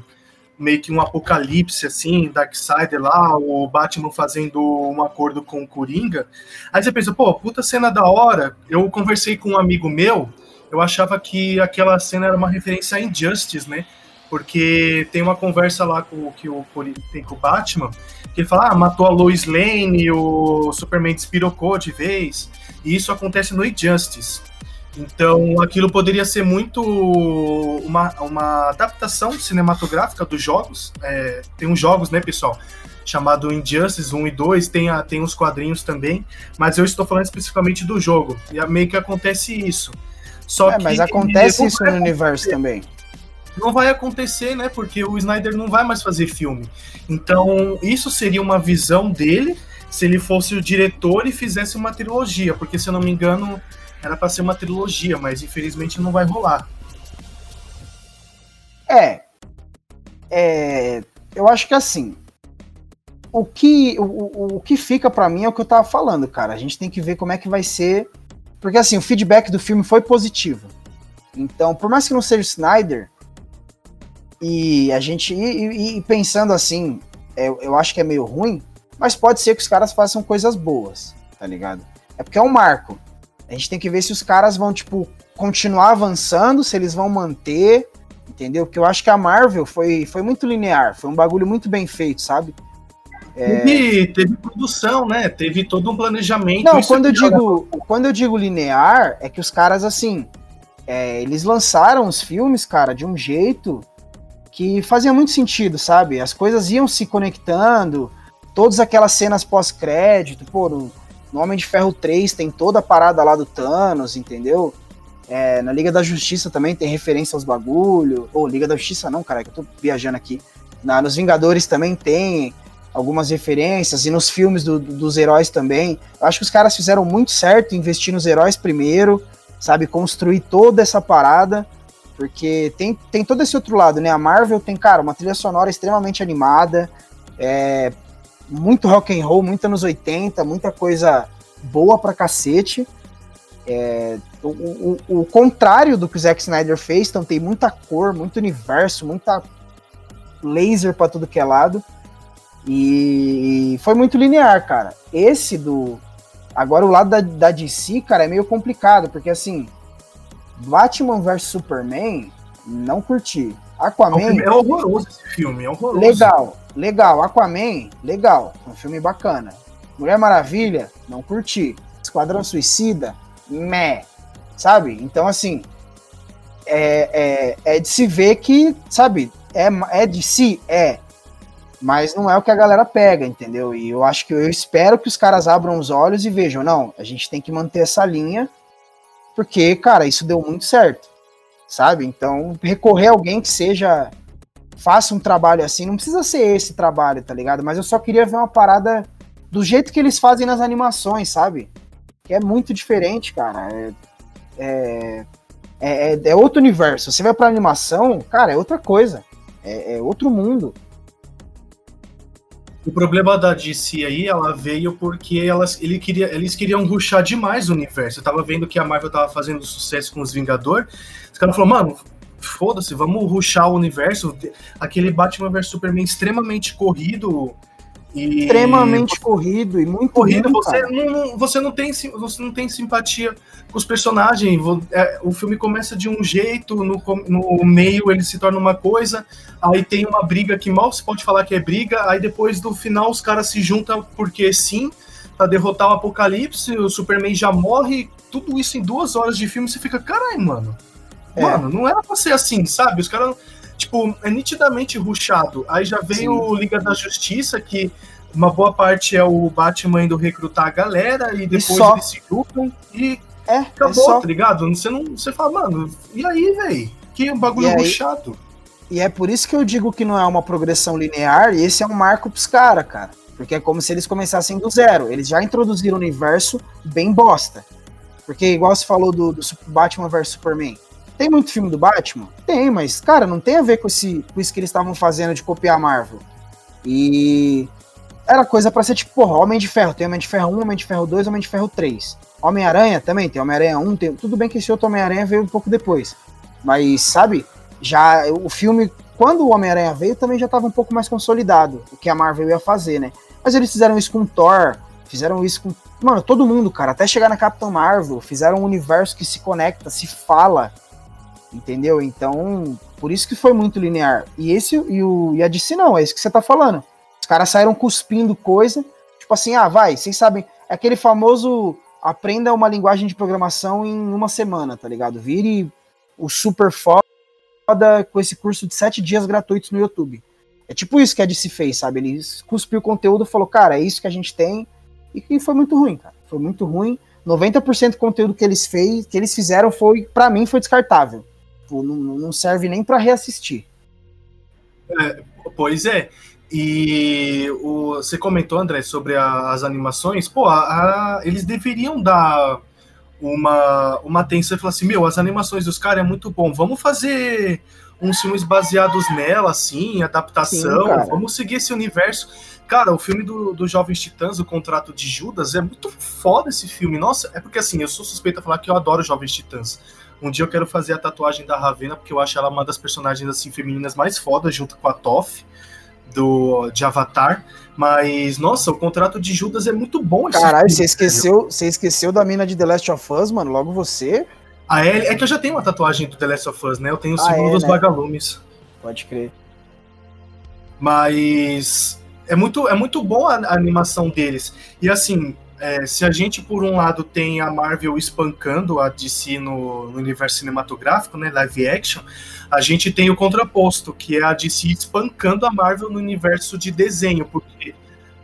S1: meio que um apocalipse, assim, Darkseid lá, o Batman fazendo um acordo com o Coringa. Aí você pensa, pô, puta cena da hora. Eu conversei com um amigo meu, eu achava que aquela cena era uma referência a Injustice, né? Porque tem uma conversa lá com, que o, tem com o Batman, que ele fala, ah, matou a Lois Lane, o Superman despirocou de vez, e isso acontece no Injustice. Então, aquilo poderia ser muito uma, uma adaptação cinematográfica dos jogos. É, tem uns jogos, né, pessoal? Chamado Injustice 1 e 2, tem, a, tem os quadrinhos também, mas eu estou falando especificamente do jogo. E meio que acontece isso.
S2: Só é, que mas acontece isso no universo também.
S1: Não vai acontecer, né? Porque o Snyder não vai mais fazer filme. Então, isso seria uma visão dele se ele fosse o diretor e fizesse uma trilogia, porque se eu não me engano, era para ser uma trilogia, mas infelizmente não vai rolar.
S2: É. é eu acho que assim. O que, o, o que fica para mim é o que eu tava falando, cara. A gente tem que ver como é que vai ser. Porque assim, o feedback do filme foi positivo. Então, por mais que não seja Snyder, e a gente. E, e pensando assim, é, eu acho que é meio ruim, mas pode ser que os caras façam coisas boas, tá ligado? É porque é um marco. A gente tem que ver se os caras vão, tipo, continuar avançando, se eles vão manter, entendeu? Porque eu acho que a Marvel foi, foi muito linear, foi um bagulho muito bem feito, sabe?
S1: É... Teve, teve produção, né? Teve todo um planejamento.
S2: Não, quando eu, digo, quando eu digo linear, é que os caras, assim, é, eles lançaram os filmes, cara, de um jeito que fazia muito sentido, sabe? As coisas iam se conectando, todas aquelas cenas pós-crédito, pô, no, no Homem de Ferro 3 tem toda a parada lá do Thanos, entendeu? É, na Liga da Justiça também tem referência aos bagulho. Ou oh, Liga da Justiça não, cara, que eu tô viajando aqui. Na, nos Vingadores também tem algumas referências, e nos filmes do, do, dos heróis também. Eu acho que os caras fizeram muito certo investir nos heróis primeiro, sabe? Construir toda essa parada. Porque tem, tem todo esse outro lado, né? A Marvel tem, cara, uma trilha sonora extremamente animada. É, muito rock and roll, muito anos 80, muita coisa boa pra cacete. É, o, o, o, contrário do que o Zack Snyder fez, então tem muita cor, muito universo, muita laser para tudo que é lado. E foi muito linear, cara. Esse do. Agora, o lado da, da DC, cara, é meio complicado, porque assim. Batman vs Superman, não curti. Aquaman.
S1: É horroroso esse filme, é horroroso.
S2: Legal, legal. Aquaman, legal. Um filme bacana. Mulher Maravilha, não curti. Esquadrão Suicida, meh. Sabe? Então, assim. É, é, é de se ver que, sabe? É, é de si? É mas não é o que a galera pega, entendeu? E eu acho que eu espero que os caras abram os olhos e vejam, não, a gente tem que manter essa linha, porque, cara, isso deu muito certo, sabe? Então, recorrer a alguém que seja faça um trabalho assim, não precisa ser esse trabalho, tá ligado? Mas eu só queria ver uma parada do jeito que eles fazem nas animações, sabe? Que é muito diferente, cara. É, é, é, é outro universo. Você vai pra animação, cara, é outra coisa. É, é outro mundo.
S1: O problema da DC aí, ela veio porque elas, ele queria, eles queriam ruxar demais o universo. Eu tava vendo que a Marvel tava fazendo sucesso com os Vingadores. Os caras falaram, mano, foda-se, vamos ruxar o universo. Aquele Batman vs Superman extremamente corrido
S2: e extremamente corrido e muito corrido.
S1: Lindo, você, não, você, não tem, você não tem simpatia com os personagens. É, o filme começa de um jeito, no, no meio ele se torna uma coisa, aí tem uma briga que mal se pode falar que é briga, aí depois do final os caras se juntam porque sim, para derrotar o Apocalipse, o Superman já morre, tudo isso em duas horas de filme, você fica, caralho, mano. É. Mano, não era pra ser assim, sabe? Os caras tipo, é nitidamente ruchado. Aí já veio o Liga da Justiça, que uma boa parte é o Batman indo recrutar a galera e depois e eles se grupam e é, acabou, é tá ligado? Você não. Você fala, mano, e aí, velho? Que um bagulho e ruchado.
S2: E é por isso que eu digo que não é uma progressão linear, e esse é um marco pros caras, cara. Porque é como se eles começassem do zero. Eles já introduziram o universo bem bosta. Porque, igual você falou do, do Batman vs Superman, tem muito filme do Batman? Tem, mas, cara, não tem a ver com, esse, com isso que eles estavam fazendo de copiar a Marvel. E era coisa para ser tipo, porra, Homem de Ferro. Tem Homem de Ferro 1, Homem de Ferro 2, Homem de Ferro 3. Homem-Aranha também, tem Homem-Aranha 1. Tem... Tudo bem que esse outro Homem-Aranha veio um pouco depois. Mas, sabe, já o filme, quando o Homem-Aranha veio, também já estava um pouco mais consolidado o que a Marvel ia fazer, né? Mas eles fizeram isso com Thor, fizeram isso com. Mano, todo mundo, cara. Até chegar na Capitã Marvel, fizeram um universo que se conecta, se fala Entendeu? Então, por isso que foi muito linear. E esse e, o, e a DC não, é isso que você tá falando. Os caras saíram cuspindo coisa. Tipo assim, ah, vai, vocês sabem. É aquele famoso aprenda uma linguagem de programação em uma semana, tá ligado? Vire o super foda com esse curso de sete dias gratuitos no YouTube. É tipo isso que a DC fez, sabe? Ele cuspiu o conteúdo falou, cara, é isso que a gente tem. E, e foi muito ruim, cara. Foi muito ruim. 90% do conteúdo que eles fez, que eles fizeram foi, para mim, foi descartável. Tipo, não, não serve nem para reassistir.
S1: É, pois é. E o, você comentou, André, sobre a, as animações. Pô, a, a, eles deveriam dar uma, uma atenção e falar assim: meu, as animações dos caras é muito bom. Vamos fazer uns filmes baseados nela, assim, adaptação. Sim, vamos seguir esse universo. Cara, o filme do, do Jovens Titãs, O Contrato de Judas, é muito foda esse filme. Nossa, é porque assim, eu sou suspeito a falar que eu adoro Jovens Titãs. Um dia eu quero fazer a tatuagem da Ravena, porque eu acho ela uma das personagens assim femininas mais fodas, junto com a Toph do de Avatar. Mas, nossa, o contrato de Judas é muito bom.
S2: Caralho, você esqueceu, você esqueceu da mina de The Last of Us, mano? Logo você.
S1: Ah, é, é que eu já tenho uma tatuagem do The Last of Us, né? Eu tenho o símbolo ah, é, dos né? vagalumes.
S2: Pode crer.
S1: Mas é muito, é muito bom a, a animação deles. E assim, é, se a gente, por um lado, tem a Marvel espancando a DC no, no, universo cinematográfico, né, live action, a gente tem o contraposto, que é a DC espancando a Marvel no universo de desenho, porque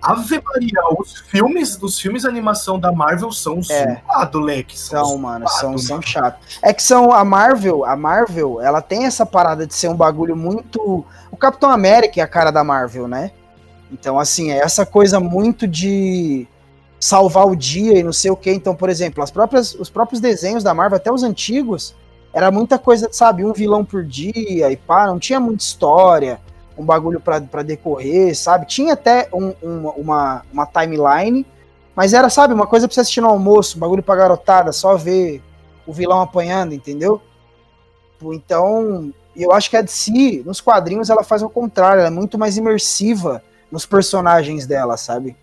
S1: Ave Maria, os filmes dos filmes de animação da Marvel são é, zoado, leque.
S2: São, são mano, são, são chatos. É que são a Marvel, a Marvel, ela tem essa parada de ser um bagulho muito. O Capitão América é a cara da Marvel, né? Então, assim, é essa coisa muito de salvar o dia e não sei o que. Então, por exemplo, as próprias, os próprios desenhos da Marvel, até os antigos, era muita coisa, sabe, um vilão por dia e pá, não tinha muita história, um bagulho para decorrer, sabe? Tinha até um, um, uma, uma timeline, mas era, sabe, uma coisa pra você assistir no almoço, um bagulho pra garotada, só ver o vilão apanhando, entendeu? Então, eu acho que a DC, nos quadrinhos, ela faz o contrário, ela é muito mais imersiva nos personagens dela, sabe?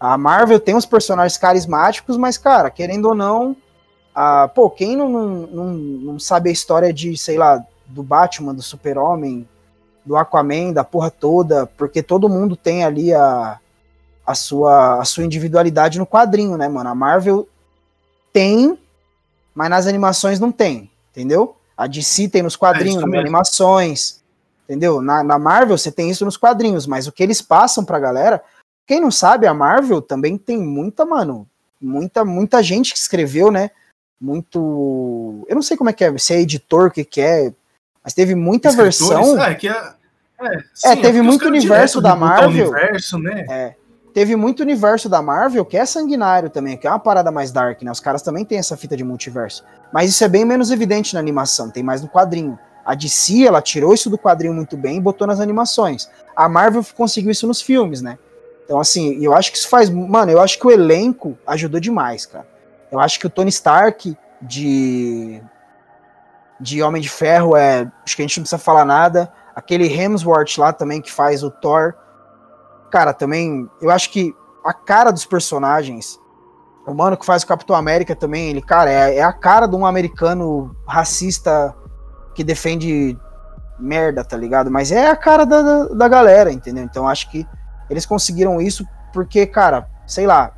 S2: A Marvel tem uns personagens carismáticos, mas, cara, querendo ou não, a, pô, quem não, não, não sabe a história de, sei lá, do Batman, do Super-Homem, do Aquaman, da porra toda, porque todo mundo tem ali a, a, sua, a sua individualidade no quadrinho, né, mano? A Marvel tem, mas nas animações não tem, entendeu? A DC tem nos quadrinhos, é nas animações, entendeu? Na, na Marvel você tem isso nos quadrinhos, mas o que eles passam pra galera quem não sabe, a Marvel também tem muita, mano, muita, muita gente que escreveu, né? Muito. Eu não sei como é que é, se é editor, o que, que é, mas teve muita versão.
S1: É, que é,
S2: é, sim, é teve muito universo da Marvel. Universo, né? É, teve muito universo da Marvel que é sanguinário também, que é uma parada mais dark, né? Os caras também têm essa fita de multiverso. Mas isso é bem menos evidente na animação, tem mais no quadrinho. A DC, ela tirou isso do quadrinho muito bem e botou nas animações. A Marvel conseguiu isso nos filmes, né? Então, assim, eu acho que isso faz. Mano, eu acho que o elenco ajudou demais, cara. Eu acho que o Tony Stark de. De Homem de Ferro é. Acho que a gente não precisa falar nada. Aquele Hemsworth lá também que faz o Thor. Cara, também. Eu acho que a cara dos personagens. O mano que faz o Capitão América também, ele, cara, é, é a cara de um americano racista que defende merda, tá ligado? Mas é a cara da, da, da galera, entendeu? Então acho que eles conseguiram isso porque, cara, sei lá,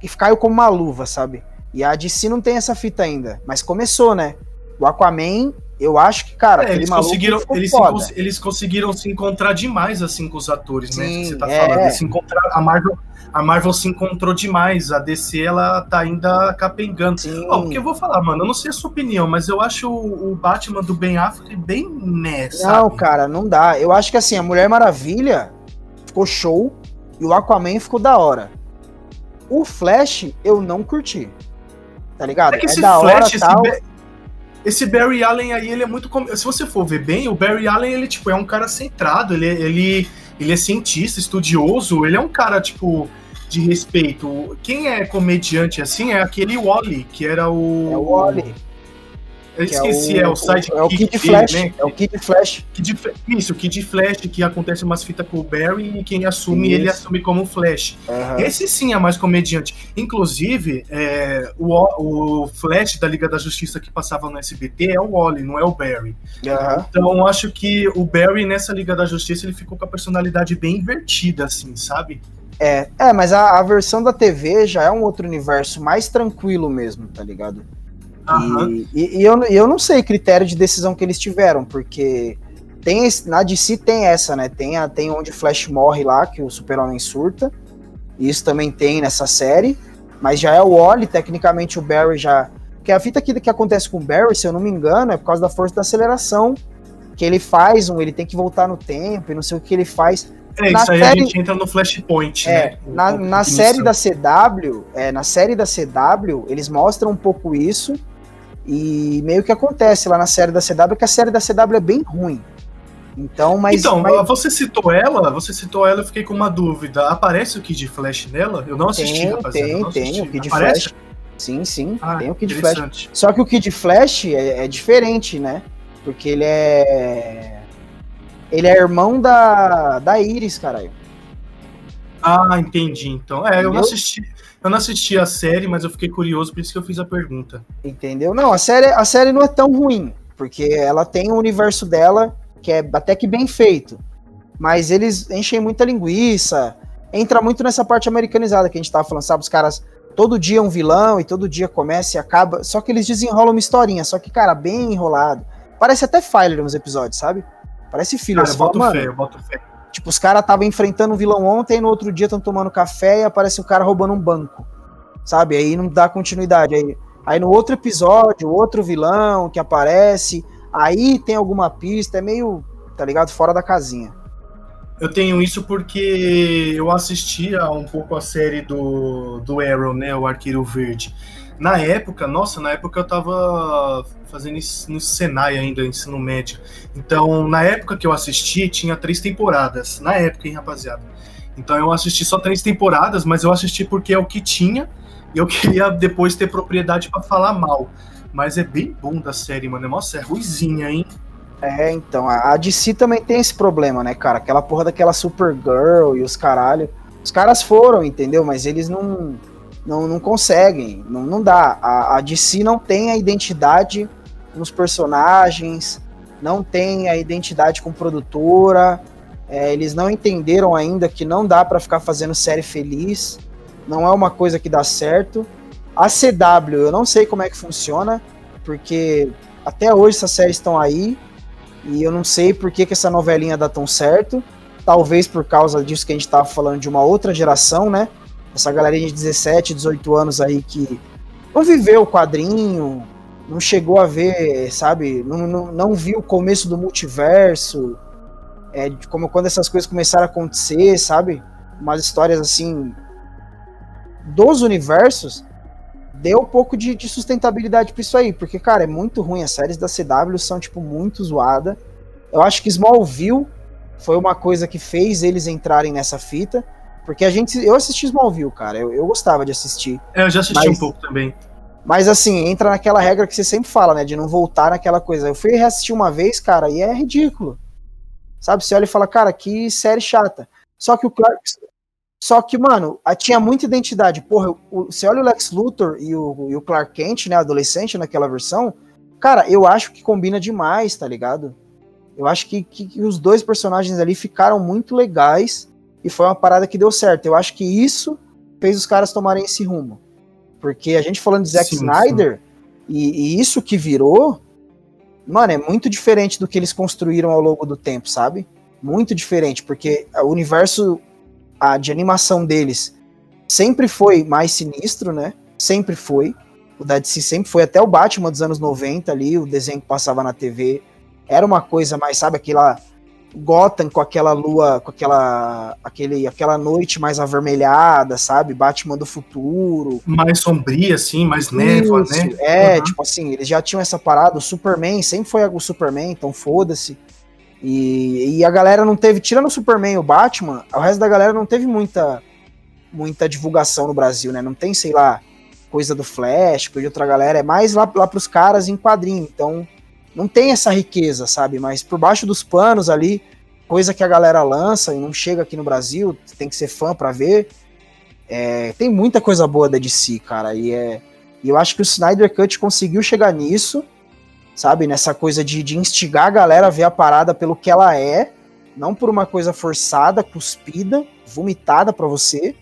S2: que caiu como uma luva, sabe? E a DC não tem essa fita ainda, mas começou, né? O Aquaman, eu acho que, cara,
S1: é, eles conseguiram, eles, se, eles conseguiram se encontrar demais assim com os atores, Sim, né? Que você tá é. falando, eles se encontrar, a Marvel a Marvel se encontrou demais. A DC, ela tá ainda capengando. Ó, porque eu vou falar, mano, eu não sei a sua opinião, mas eu acho o, Batman do Ben Affleck bem nessa.
S2: Não, cara, não dá. Eu acho que assim, a Mulher Maravilha, ficou show e o Aquaman ficou da hora. O Flash eu não curti. Tá ligado?
S1: É que é esse da Flash, hora, esse, tal... esse, Barry Allen aí, ele é muito. Se você for ver bem, o Barry Allen, ele, tipo, é um cara centrado, ele, ele, ele é cientista, estudioso, ele é um cara, tipo, de respeito. Quem é comediante assim é aquele Wally, que era o.
S2: É o Wally.
S1: Eu esqueci, é o, é o site
S2: É o Kid Flash. Né? É o Kid Flash.
S1: Kid, isso, o Kid Flash, que acontece umas fitas com o Barry e quem assume, isso. ele assume como Flash. Uhum. Esse sim é mais comediante. Inclusive, é, o, o Flash da Liga da Justiça que passava no SBT é o Wally, não é o Barry. Uhum. Então, acho que o Barry nessa Liga da Justiça ele ficou com a personalidade bem invertida, assim, sabe?
S2: É, é mas a, a versão da TV já é um outro universo mais tranquilo mesmo, tá ligado? Uhum. E, e, eu, eu não sei critério de decisão que eles tiveram, porque tem na DC tem essa, né? Tem, a, tem onde o Flash morre lá, que o Super-Homem surta. Isso também tem nessa série. Mas já é o Wally, tecnicamente o Barry já. Porque a fita que, que acontece com o Barry, se eu não me engano, é por causa da força da aceleração. Que ele faz, um, ele tem que voltar no tempo e não sei o que ele faz.
S1: É, na isso aí série... a gente entra no Flashpoint,
S2: é, né? Na, na série da CW, é, na série da CW, eles mostram um pouco isso. E meio que acontece lá na série da CW, que a série da CW é bem ruim. Então, mas.
S1: Então,
S2: mas...
S1: você citou ela, você citou ela, eu fiquei com uma dúvida. Aparece o Kid Flash nela? Eu não assisti,
S2: tem,
S1: rapaziada.
S2: Tem,
S1: assisti.
S2: tem, o Kid Aparece? Flash. Sim, sim, ah, tem o Kid Flash. Só que o Kid Flash é, é, diferente, né? Porque ele é. Ele é irmão da, da Iris, caralho.
S1: Ah, entendi. Então, é, Entendeu? eu não assisti. Eu não assisti a série, mas eu fiquei curioso, por isso que eu fiz a pergunta.
S2: Entendeu? Não, a série, a série não é tão ruim, porque ela tem o um universo dela que é até que bem feito. Mas eles enchem muita linguiça, entra muito nessa parte americanizada que a gente tava falando, sabe? Os caras todo dia um vilão e todo dia começa e acaba. Só que eles desenrolam uma historinha, só que, cara, bem enrolado. Parece até Filer nos episódios, sabe? Parece filler.
S1: Cara, eu boto fé, eu boto fé.
S2: Tipo, os caras estavam enfrentando um vilão ontem, no outro dia estão tomando café e aparece o cara roubando um banco. Sabe? Aí não dá continuidade. Aí, aí no outro episódio, outro vilão que aparece, aí tem alguma pista, é meio, tá ligado? Fora da casinha.
S1: Eu tenho isso porque eu assistia um pouco a série do, do Arrow, né? O Arqueiro Verde. Na época, nossa, na época eu tava fazendo isso no Senai ainda, ensino médio. Então, na época que eu assisti, tinha três temporadas. Na época, hein, rapaziada. Então eu assisti só três temporadas, mas eu assisti porque é o que tinha. E eu queria depois ter propriedade para falar mal. Mas é bem bom da série, mano. Nossa, é ruizinha, hein?
S2: É, então, a DC também tem esse problema, né, cara? Aquela porra daquela Supergirl e os caralho. Os caras foram, entendeu? Mas eles não não, não conseguem, não, não dá. A, a DC não tem a identidade nos personagens, não tem a identidade com produtora, é, eles não entenderam ainda que não dá para ficar fazendo série feliz, não é uma coisa que dá certo. A CW, eu não sei como é que funciona, porque até hoje essas séries estão aí, e eu não sei por que, que essa novelinha dá tão certo. Talvez por causa disso que a gente estava falando de uma outra geração, né? Essa galerinha de 17, 18 anos aí que não viveu o quadrinho, não chegou a ver, sabe? Não, não, não viu o começo do multiverso, é, como quando essas coisas começaram a acontecer, sabe? Umas histórias assim dos universos, deu um pouco de, de sustentabilidade para isso aí, porque, cara, é muito ruim. As séries da CW são, tipo, muito zoada. Eu acho que Smallville foi uma coisa que fez eles entrarem nessa fita. Porque a gente. Eu assisti Smallville, cara. Eu, eu gostava de assistir.
S1: É, eu já assisti mas, um pouco também.
S2: Mas assim, entra naquela regra que você sempre fala, né? De não voltar naquela coisa. Eu fui reassistir uma vez, cara, e é ridículo. Sabe? Você olha e fala, cara, que série chata. Só que o Clark. Só que, mano, tinha muita identidade. Porra, o, você olha o Lex Luthor e o, e o Clark Kent, né? Adolescente naquela versão. Cara, eu acho que combina demais, tá ligado? Eu acho que, que, que os dois personagens ali ficaram muito legais e foi uma parada que deu certo. Eu acho que isso fez os caras tomarem esse rumo. Porque a gente falando de Zack sim, Snyder, sim. E, e, isso que virou, mano, é muito diferente do que eles construíram ao longo do tempo, sabe? Muito diferente, porque o universo a, de animação deles sempre foi mais sinistro, né? Sempre foi. O da DC sempre foi, até o Batman dos anos 90 ali, o desenho que passava na TV, era uma coisa mais, sabe, aquela Gotham com aquela lua, com aquela aquele, aquela noite mais avermelhada, sabe? Batman do futuro.
S1: Mais sombria, assim, mais névoa, né?
S2: É, uhum. tipo assim, eles já tinham essa parada. O Superman sempre foi o Superman, então foda-se. E, e a galera não teve, tirando o Superman e o Batman, o resto da galera não teve muita muita divulgação no Brasil, né? Não tem, sei lá, coisa do Flash, coisa de outra galera, é mais lá, lá pros caras em quadrinho. Então, não tem essa riqueza, sabe? Mas por baixo dos panos ali, coisa que a galera lança e não chega aqui no Brasil, tem que ser fã para ver. É, tem muita coisa boa da DC, cara, e é. Eu acho que o Snyder Cut conseguiu chegar nisso, sabe? Nessa coisa de, de instigar a galera a ver a parada pelo que ela é, não por uma coisa forçada, cuspida, vomitada para você.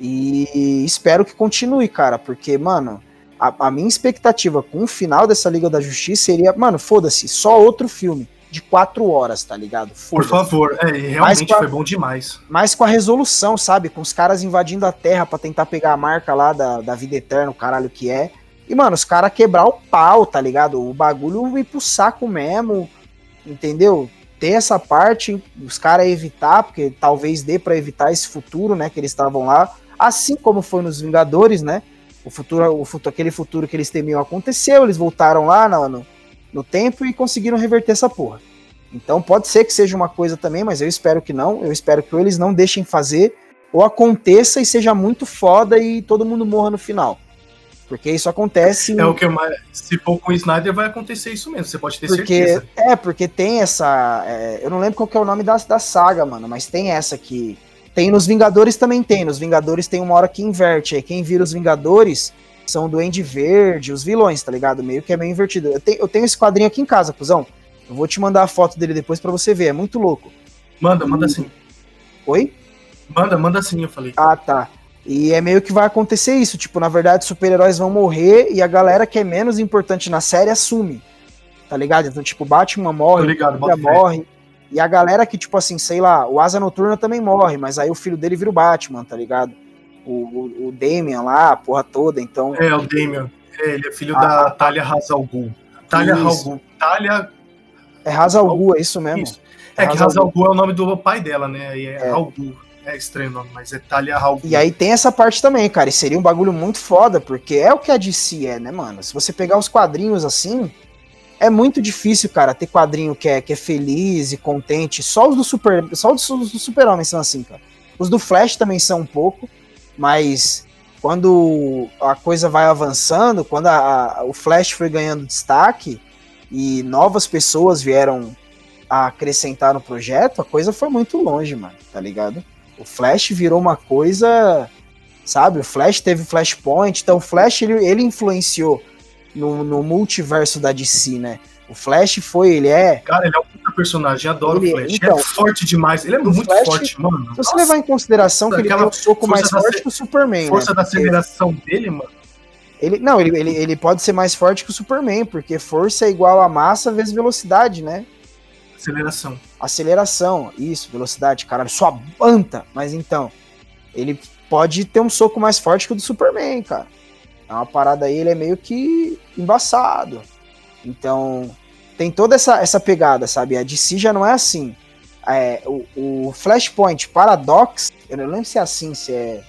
S2: E espero que continue, cara, porque, mano, a, a, minha expectativa com o final dessa Liga da Justiça seria, mano, foda-se, só outro filme de quatro horas, tá ligado?
S1: Por favor, é, realmente a, foi bom demais.
S2: Mas com a resolução, sabe? Com os caras invadindo a Terra para tentar pegar a marca lá da, da vida eterna, o caralho que é. E, mano, os caras quebrar o pau, tá ligado? O bagulho ir pro saco mesmo, entendeu? Ter essa parte, os caras evitar, porque talvez dê para evitar esse futuro, né? Que eles estavam lá. Assim como foi nos Vingadores, né? O futuro, o futuro, aquele futuro que eles temiam aconteceu, eles voltaram lá no, no, no tempo e conseguiram reverter essa porra. Então pode ser que seja uma coisa também, mas eu espero que não. Eu espero que eles não deixem fazer, ou aconteça e seja muito foda e todo mundo morra no final. Porque isso acontece.
S1: É o que mais. Se for com o Snyder, vai acontecer isso mesmo, você pode ter
S2: porque,
S1: certeza.
S2: É, porque tem essa. É, eu não lembro qual que é o nome da, da saga, mano, mas tem essa que tem nos Vingadores também tem. Nos Vingadores tem uma hora que inverte. Aí quem vira os Vingadores são o Duende Verde, os vilões, tá ligado? Meio que é meio invertido. Eu, te, eu tenho esse quadrinho aqui em casa, cuzão. Eu vou te mandar a foto dele depois para você ver. É muito louco.
S1: Manda, manda sim.
S2: Oi?
S1: Manda, manda sim, eu falei.
S2: Ah, tá. E é meio que vai acontecer isso. Tipo, na verdade, super-heróis vão morrer e a galera que é menos importante na série assume. Tá ligado? Então, tipo, Batman morre,
S1: ligado,
S2: morre. E a galera que, tipo assim, sei lá, o Asa Noturna também morre, mas aí o filho dele vira o Batman, tá ligado? O, o, o Damian lá, a porra toda, então.
S1: É, o Damian. É, ele é filho ah, da Talia Hazal Ghul. Talia Hazal Talia.
S2: É Hazal Ghul, é isso mesmo. Isso.
S1: É, é que Hazal Ghul é o nome do pai dela, né? E é, é. É estranho o nome, mas é Talia Ghul.
S2: E aí tem essa parte também, cara. E seria um bagulho muito foda, porque é o que a DC é, né, mano? Se você pegar os quadrinhos assim, é muito difícil, cara, ter quadrinho que é, que é feliz e contente. Só os do Super. Só os do Super-Homem são assim, cara. Os do Flash também são um pouco, mas quando a coisa vai avançando, quando a, a, o Flash foi ganhando destaque, e novas pessoas vieram a acrescentar no projeto, a coisa foi muito longe, mano, tá ligado? O Flash virou uma coisa, sabe? O Flash teve Flashpoint, então o Flash ele, ele influenciou no, no multiverso da DC, né? O Flash foi, ele é.
S1: Cara, ele é um puta personagem, adoro ele, o Flash. Então, é forte demais, ele é muito Flash, forte, mano.
S2: Se você levar em consideração que ele tem um soco mais forte que o Superman.
S1: Força né? da aceleração dele, mano.
S2: Ele, não, ele, ele, ele pode ser mais forte que o Superman, porque força é igual a massa vezes velocidade, né?
S1: Aceleração.
S2: Aceleração, isso, velocidade, caralho, sua banta. Mas então, ele pode ter um soco mais forte que o do Superman, cara. É uma parada aí, ele é meio que embaçado. Então, tem toda essa, essa pegada, sabe? A DC já não é assim. É, o, o Flashpoint Paradox, eu não lembro se é assim, se é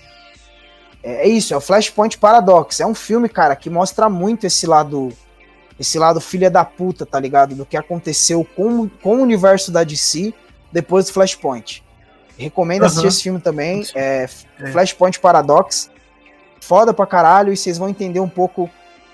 S2: é, é isso, é o Flashpoint Paradox. É um filme, cara, que mostra muito esse lado. Esse lado filha da puta, tá ligado? Do que aconteceu com, com o universo da DC depois do Flashpoint. Recomendo uhum. assistir esse filme também. É, é, Flashpoint Paradox. Foda pra caralho. E vocês vão entender um pouco.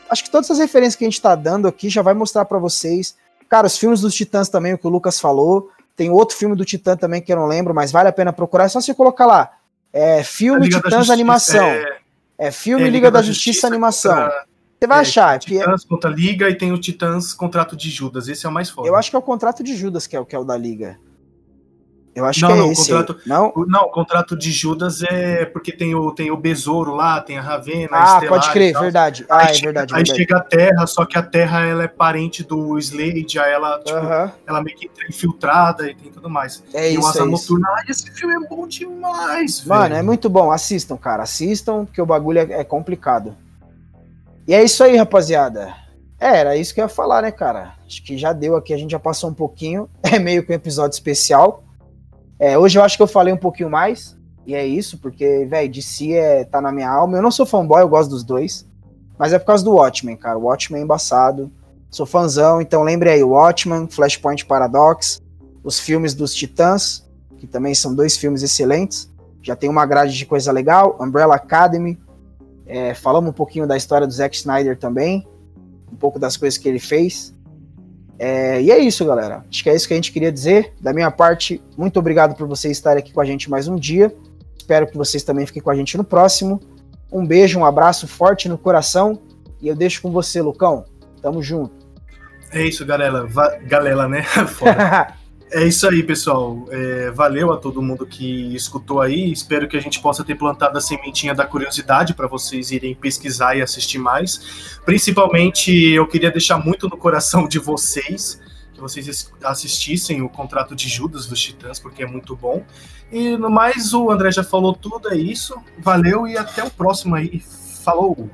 S2: Acho que todas as referências que a gente tá dando aqui já vai mostrar para vocês. Cara, os filmes dos Titãs também, o que o Lucas falou. Tem outro filme do Titã também que eu não lembro, mas vale a pena procurar. É só você colocar lá. É filme Titãs Animação. É, é filme é, Liga, Liga, da, da Justiça, Justiça Animação. Você vai é, achar
S1: que
S2: é
S1: Titãs contra Liga e tem o Titãs Contrato de Judas. Esse é o mais forte.
S2: Eu acho que é o Contrato de Judas que é o que é o da Liga. Eu acho não, que é não, esse.
S1: Contrato, não? não, o contrato de Judas é porque tem o, tem o Besouro lá, tem a Ravena,
S2: ah, a pode crer, verdade. Ah,
S1: aí
S2: é verdade.
S1: Aí verdade. chega a Terra, só que a Terra ela é parente do Slade, aí ela, tipo, uh -huh. ela meio que entra infiltrada e tem tudo mais.
S2: É e
S1: isso,
S2: o Asa
S1: é Noturna, ai, esse filme é bom demais,
S2: Mano, velho. é muito bom, assistam, cara, assistam, que o bagulho é, é complicado. E é isso aí, rapaziada. É, era isso que eu ia falar, né, cara? Acho que já deu aqui, a gente já passou um pouquinho. É meio que um episódio especial. É, hoje eu acho que eu falei um pouquinho mais, e é isso, porque, velho, DC é, tá na minha alma. Eu não sou fanboy, eu gosto dos dois. Mas é por causa do Watchmen, cara. O Watchmen é embaçado. Sou fãzão, então lembre aí, Watchmen, Flashpoint Paradox, os filmes dos Titãs, que também são dois filmes excelentes. Já tem uma grade de coisa legal. Umbrella Academy. É, falamos um pouquinho da história do Zack Snyder também. Um pouco das coisas que ele fez. É, e é isso, galera. Acho que é isso que a gente queria dizer. Da minha parte, muito obrigado por vocês estarem aqui com a gente mais um dia. Espero que vocês também fiquem com a gente no próximo. Um beijo, um abraço forte no coração. E eu deixo com você, Lucão. Tamo junto.
S1: É isso, galera. Va galera, né? É isso aí, pessoal. É, valeu a todo mundo que escutou aí. Espero que a gente possa ter plantado a sementinha da curiosidade para vocês irem pesquisar e assistir mais. Principalmente, eu queria deixar muito no coração de vocês que vocês assistissem o contrato de Judas dos Titãs, porque é muito bom. E no mais, o André já falou tudo, é isso. Valeu e até o próximo aí. Falou!